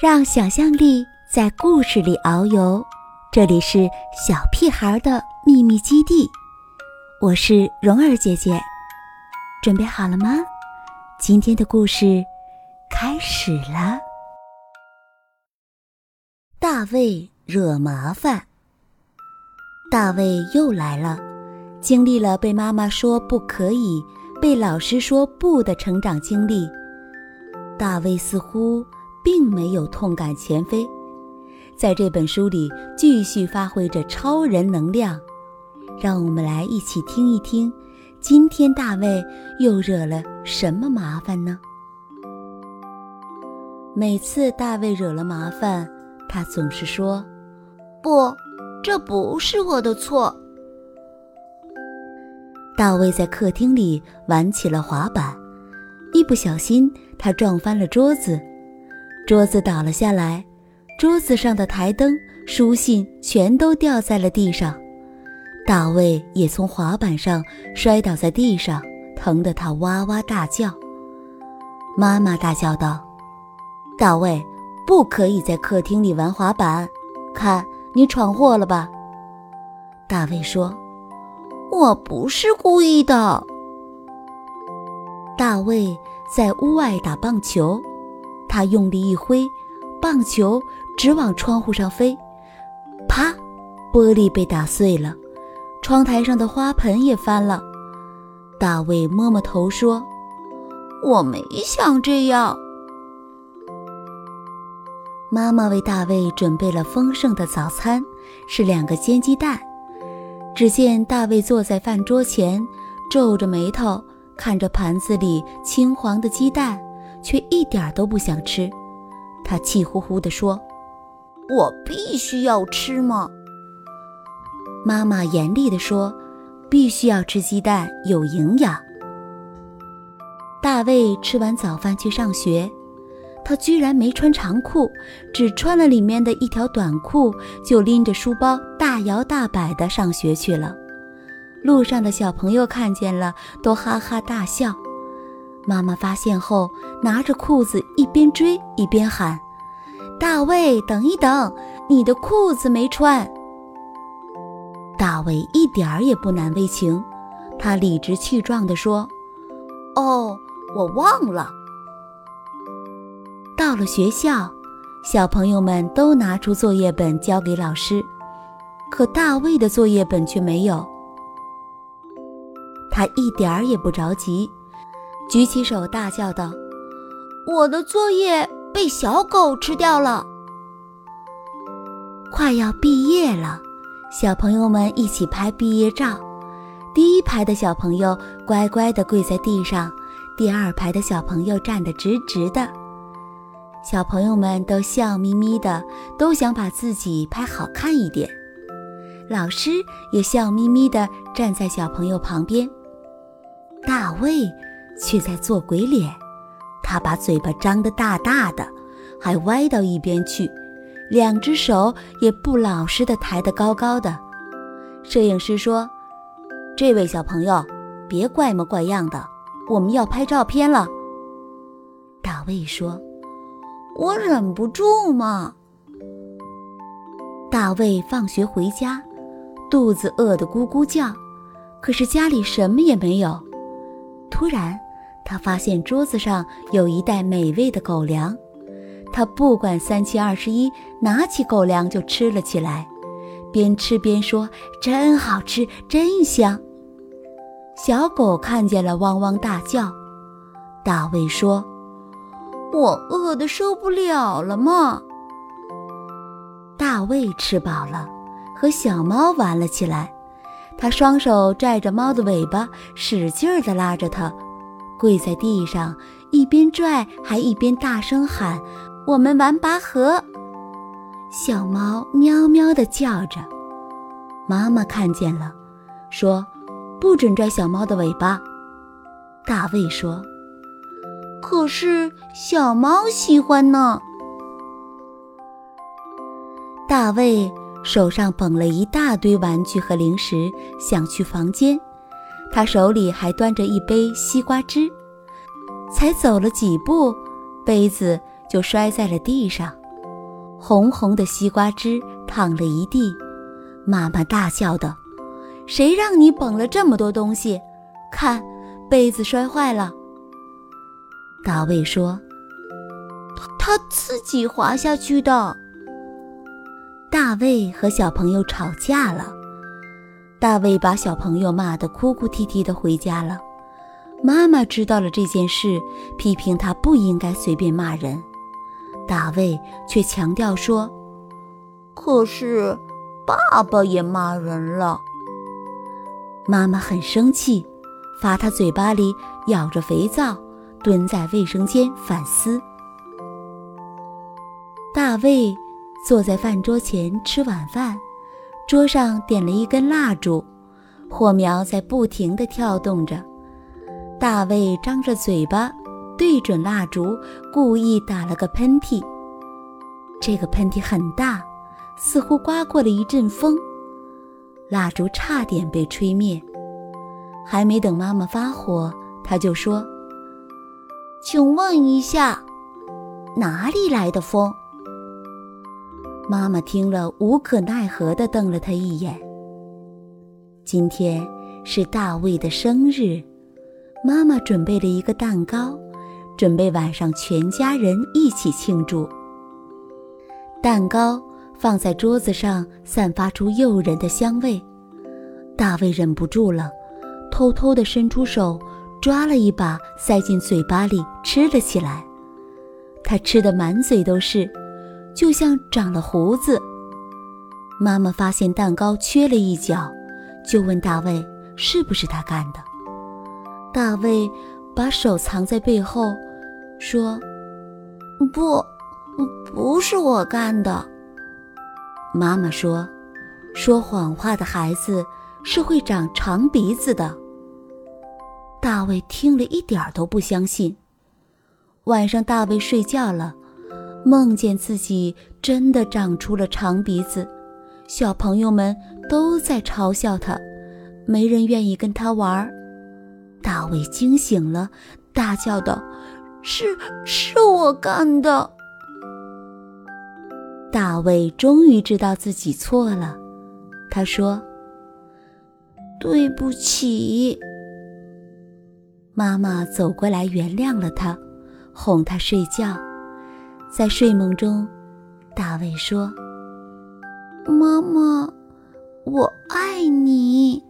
让想象力在故事里遨游。这里是小屁孩的秘密基地，我是蓉儿姐姐，准备好了吗？今天的故事开始了。大卫惹麻烦。大卫又来了，经历了被妈妈说不可以、被老师说不的成长经历。大卫似乎。并没有痛改前非，在这本书里继续发挥着超人能量。让我们来一起听一听，今天大卫又惹了什么麻烦呢？每次大卫惹了麻烦，他总是说：“不，这不是我的错。”大卫在客厅里玩起了滑板，一不小心他撞翻了桌子。桌子倒了下来，桌子上的台灯、书信全都掉在了地上。大卫也从滑板上摔倒在地上，疼得他哇哇大叫。妈妈大叫道：“大卫，不可以在客厅里玩滑板，看你闯祸了吧？”大卫说：“我不是故意的。”大卫在屋外打棒球。他用力一挥，棒球直往窗户上飞，啪！玻璃被打碎了，窗台上的花盆也翻了。大卫摸摸头说：“我没想这样。”妈妈为大卫准备了丰盛的早餐，是两个煎鸡蛋。只见大卫坐在饭桌前，皱着眉头看着盘子里青黄的鸡蛋。却一点都不想吃，他气呼呼地说：“我必须要吃吗？”妈妈严厉地说：“必须要吃鸡蛋，有营养。”大卫吃完早饭去上学，他居然没穿长裤，只穿了里面的一条短裤，就拎着书包大摇大摆地上学去了。路上的小朋友看见了，都哈哈大笑。妈妈发现后，拿着裤子一边追一边喊：“大卫，等一等，你的裤子没穿。”大卫一点儿也不难为情，他理直气壮地说：“哦，我忘了。”到了学校，小朋友们都拿出作业本交给老师，可大卫的作业本却没有。他一点儿也不着急。举起手大叫道：“我的作业被小狗吃掉了！”快要毕业了，小朋友们一起拍毕业照。第一排的小朋友乖乖地跪在地上，第二排的小朋友站得直直的。小朋友们都笑眯眯的，都想把自己拍好看一点。老师也笑眯眯地站在小朋友旁边。大卫。却在做鬼脸，他把嘴巴张得大大的，还歪到一边去，两只手也不老实的抬得高高的。摄影师说：“这位小朋友，别怪模怪样的，我们要拍照片了。”大卫说：“我忍不住嘛。”大卫放学回家，肚子饿得咕咕叫，可是家里什么也没有。突然。他发现桌子上有一袋美味的狗粮，他不管三七二十一，拿起狗粮就吃了起来，边吃边说：“真好吃，真香。”小狗看见了，汪汪大叫。大卫说：“我饿得受不了了嘛。”大卫吃饱了，和小猫玩了起来，他双手拽着猫的尾巴，使劲儿地拉着它。跪在地上，一边拽还一边大声喊：“我们玩拔河！”小猫喵喵地叫着。妈妈看见了，说：“不准拽小猫的尾巴。”大卫说：“可是小猫喜欢呢。”大卫手上捧了一大堆玩具和零食，想去房间。他手里还端着一杯西瓜汁，才走了几步，杯子就摔在了地上，红红的西瓜汁淌了一地。妈妈大叫道：“谁让你捧了这么多东西？看，杯子摔坏了。”大卫说：“他自己滑下去的。”大卫和小朋友吵架了，大卫把小朋友骂得哭哭啼啼的回家了。妈妈知道了这件事，批评他不应该随便骂人。大卫却强调说：“可是爸爸也骂人了。”妈妈很生气，罚他嘴巴里咬着肥皂，蹲在卫生间反思。大卫。坐在饭桌前吃晚饭，桌上点了一根蜡烛，火苗在不停地跳动着。大卫张着嘴巴，对准蜡烛，故意打了个喷嚏。这个喷嚏很大，似乎刮过了一阵风，蜡烛差点被吹灭。还没等妈妈发火，他就说：“请问一下，哪里来的风？”妈妈听了，无可奈何地瞪了他一眼。今天是大卫的生日，妈妈准备了一个蛋糕，准备晚上全家人一起庆祝。蛋糕放在桌子上，散发出诱人的香味。大卫忍不住了，偷偷地伸出手，抓了一把，塞进嘴巴里吃了起来。他吃得满嘴都是。就像长了胡子。妈妈发现蛋糕缺了一角，就问大卫是不是他干的。大卫把手藏在背后，说：“不，不是我干的。”妈妈说：“说谎话的孩子是会长长鼻子的。”大卫听了一点都不相信。晚上，大卫睡觉了。梦见自己真的长出了长鼻子，小朋友们都在嘲笑他，没人愿意跟他玩。大卫惊醒了，大叫道：“是，是我干的！”大卫终于知道自己错了，他说：“对不起。”妈妈走过来原谅了他，哄他睡觉。在睡梦中，大卫说：“妈妈，我爱你。”